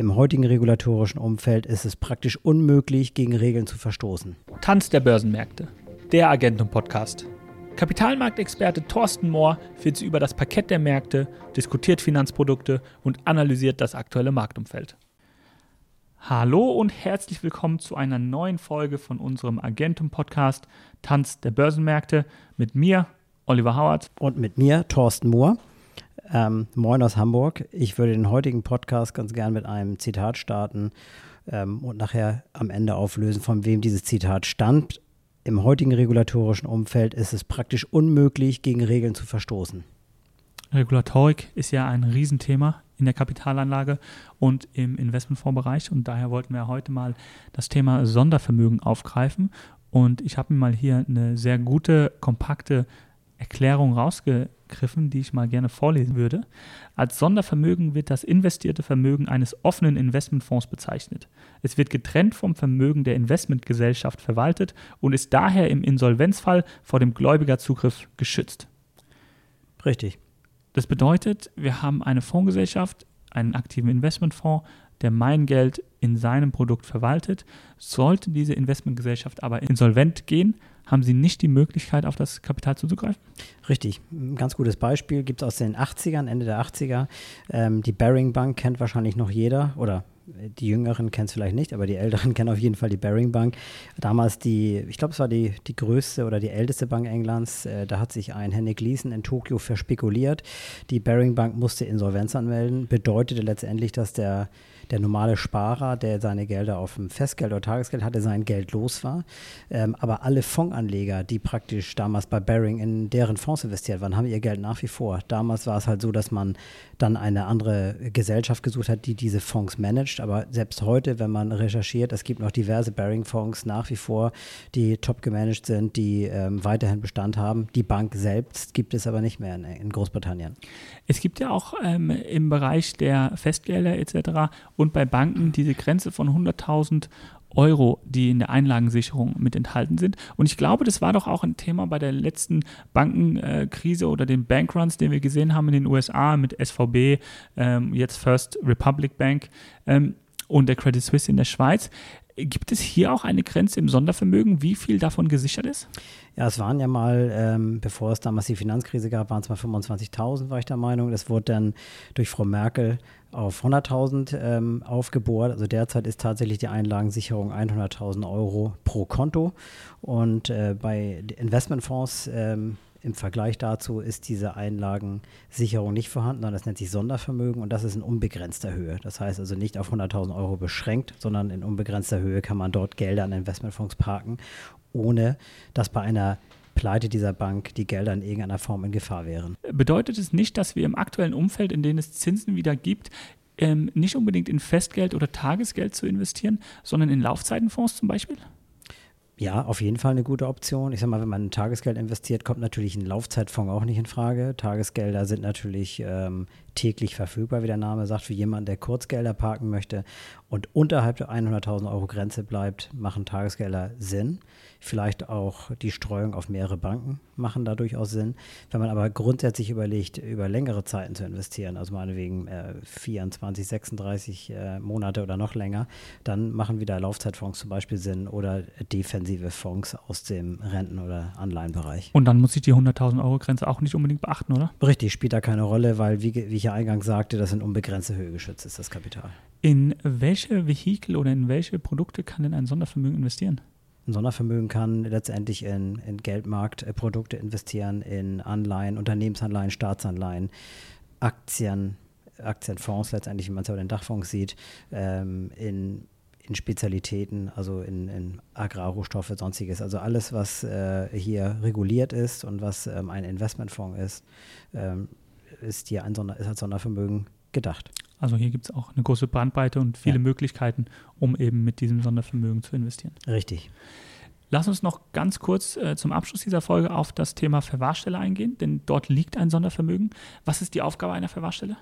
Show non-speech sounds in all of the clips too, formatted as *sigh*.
Im heutigen regulatorischen Umfeld ist es praktisch unmöglich, gegen Regeln zu verstoßen. Tanz der Börsenmärkte, der Agentum-Podcast. Kapitalmarktexperte Thorsten Mohr führt Sie über das Parkett der Märkte, diskutiert Finanzprodukte und analysiert das aktuelle Marktumfeld. Hallo und herzlich willkommen zu einer neuen Folge von unserem Agentum-Podcast Tanz der Börsenmärkte mit mir, Oliver Howard. Und mit mir, Thorsten Mohr. Ähm, moin aus Hamburg. Ich würde den heutigen Podcast ganz gern mit einem Zitat starten ähm, und nachher am Ende auflösen, von wem dieses Zitat stammt. Im heutigen regulatorischen Umfeld ist es praktisch unmöglich, gegen Regeln zu verstoßen. Regulatorik ist ja ein Riesenthema in der Kapitalanlage und im Investmentfondsbereich und daher wollten wir heute mal das Thema Sondervermögen aufgreifen und ich habe mir mal hier eine sehr gute, kompakte Erklärung rausgegriffen, die ich mal gerne vorlesen würde. Als Sondervermögen wird das investierte Vermögen eines offenen Investmentfonds bezeichnet. Es wird getrennt vom Vermögen der Investmentgesellschaft verwaltet und ist daher im Insolvenzfall vor dem Gläubigerzugriff geschützt. Richtig. Das bedeutet, wir haben eine Fondsgesellschaft, einen aktiven Investmentfonds, der mein Geld in seinem Produkt verwaltet. Sollte diese Investmentgesellschaft aber insolvent gehen, haben sie nicht die Möglichkeit, auf das Kapital zuzugreifen? Richtig. Ein ganz gutes Beispiel gibt es aus den 80ern, Ende der 80er. Ähm, die Baring Bank kennt wahrscheinlich noch jeder oder die Jüngeren kennen es vielleicht nicht, aber die Älteren *laughs* kennen auf jeden Fall die Baring Bank. Damals die, ich glaube, es war die, die größte oder die älteste Bank Englands. Äh, da hat sich ein Henrik Leeson in Tokio verspekuliert. Die Baring Bank musste Insolvenz anmelden. Bedeutete letztendlich, dass der der normale Sparer, der seine Gelder auf dem Festgeld oder Tagesgeld hatte, sein Geld los war. Ähm, aber alle Fondsanleger, die praktisch damals bei Baring in deren Fonds investiert waren, haben ihr Geld nach wie vor. Damals war es halt so, dass man dann eine andere Gesellschaft gesucht hat, die diese Fonds managt. Aber selbst heute, wenn man recherchiert, es gibt noch diverse Baring-Fonds nach wie vor, die top gemanagt sind, die ähm, weiterhin Bestand haben. Die Bank selbst gibt es aber nicht mehr in, in Großbritannien. Es gibt ja auch ähm, im Bereich der Festgelder etc und bei Banken diese Grenze von 100.000 Euro, die in der Einlagensicherung mit enthalten sind. Und ich glaube, das war doch auch ein Thema bei der letzten Bankenkrise oder den Bankruns, den wir gesehen haben in den USA mit SVB, ähm, jetzt First Republic Bank ähm, und der Credit Suisse in der Schweiz. Gibt es hier auch eine Grenze im Sondervermögen, wie viel davon gesichert ist? Ja, es waren ja mal, ähm, bevor es damals die Finanzkrise gab, waren es mal 25.000, war ich der Meinung. Das wurde dann durch Frau Merkel auf 100.000 ähm, aufgebohrt. Also derzeit ist tatsächlich die Einlagensicherung 100.000 Euro pro Konto. Und äh, bei Investmentfonds ähm, im Vergleich dazu ist diese Einlagensicherung nicht vorhanden, sondern das nennt sich Sondervermögen und das ist in unbegrenzter Höhe. Das heißt also nicht auf 100.000 Euro beschränkt, sondern in unbegrenzter Höhe kann man dort Gelder an Investmentfonds parken, ohne dass bei einer Pleite dieser Bank die Gelder in irgendeiner Form in Gefahr wären. Bedeutet es nicht, dass wir im aktuellen Umfeld, in dem es Zinsen wieder gibt, ähm, nicht unbedingt in Festgeld oder Tagesgeld zu investieren, sondern in Laufzeitenfonds zum Beispiel? Ja, auf jeden Fall eine gute Option. Ich sag mal, wenn man in Tagesgeld investiert, kommt natürlich ein Laufzeitfonds auch nicht in Frage. Tagesgelder sind natürlich ähm, täglich verfügbar, wie der Name sagt, für jemanden, der Kurzgelder parken möchte und unterhalb der 100.000 Euro Grenze bleibt, machen Tagesgelder Sinn. Vielleicht auch die Streuung auf mehrere Banken machen da durchaus Sinn. Wenn man aber grundsätzlich überlegt, über längere Zeiten zu investieren, also meinetwegen äh, 24, 36 äh, Monate oder noch länger, dann machen wieder Laufzeitfonds zum Beispiel Sinn oder defensive Fonds aus dem Renten- oder Anleihenbereich. Und dann muss ich die 100.000 Euro Grenze auch nicht unbedingt beachten, oder? Richtig, spielt da keine Rolle, weil, wie, wie ich ja eingangs sagte, das in unbegrenzte Höhe geschützt ist, das Kapital. In welche Vehikel oder in welche Produkte kann denn ein Sondervermögen investieren? Ein Sondervermögen kann letztendlich in, in Geldmarktprodukte investieren, in Anleihen, Unternehmensanleihen, Staatsanleihen, Aktien, Aktienfonds letztendlich, wie man es ja bei den Dachfonds sieht, ähm, in, in Spezialitäten, also in, in Agrarrohstoffe, sonstiges. Also alles, was äh, hier reguliert ist und was ähm, ein Investmentfonds ist, ähm, ist hier ein Sonder ist als Sondervermögen gedacht. Also hier gibt es auch eine große Bandbreite und viele ja. Möglichkeiten, um eben mit diesem Sondervermögen zu investieren. Richtig. Lass uns noch ganz kurz äh, zum Abschluss dieser Folge auf das Thema Verwahrstelle eingehen, denn dort liegt ein Sondervermögen. Was ist die Aufgabe einer Verwahrstelle?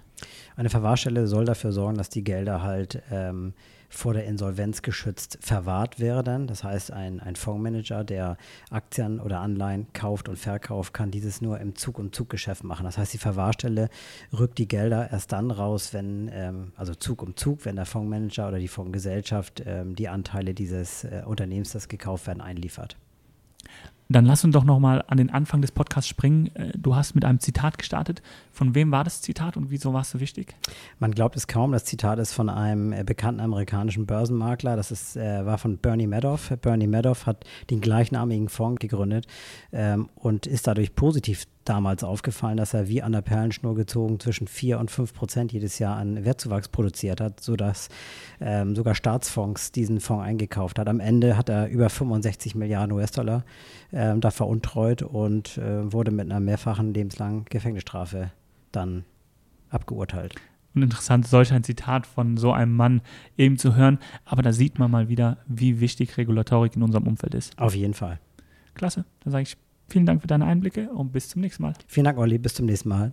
Eine Verwahrstelle soll dafür sorgen, dass die Gelder halt ähm, vor der Insolvenz geschützt verwahrt werden. Das heißt, ein, ein Fondsmanager, der Aktien oder Anleihen kauft und verkauft, kann dieses nur im Zug- und Zuggeschäft machen. Das heißt, die Verwahrstelle rückt die Gelder erst dann raus, wenn, ähm, also Zug um Zug, wenn der Fondsmanager oder die Fondsgesellschaft ähm, die Anteile dieses äh, Unternehmens, das gekauft werden, einliefert. Dann lass uns doch nochmal an den Anfang des Podcasts springen. Äh, du hast mit einem Zitat gestartet. Von wem war das Zitat und wieso war es so wichtig? Man glaubt es kaum. Das Zitat ist von einem äh, bekannten amerikanischen Börsenmakler. Das ist, äh, war von Bernie Madoff. Bernie Madoff hat den gleichnamigen Fonds gegründet ähm, und ist dadurch positiv damals aufgefallen, dass er wie an der Perlenschnur gezogen zwischen 4 und 5 Prozent jedes Jahr an Wertzuwachs produziert hat, sodass ähm, sogar Staatsfonds diesen Fonds eingekauft hat. Am Ende hat er über 65 Milliarden US-Dollar ähm, da veruntreut und äh, wurde mit einer mehrfachen lebenslangen Gefängnisstrafe dann abgeurteilt. Und interessant, solch ein Zitat von so einem Mann eben zu hören. Aber da sieht man mal wieder, wie wichtig Regulatorik in unserem Umfeld ist. Auf jeden Fall. Klasse. Dann sage ich vielen Dank für deine Einblicke und bis zum nächsten Mal. Vielen Dank, Olli. Bis zum nächsten Mal.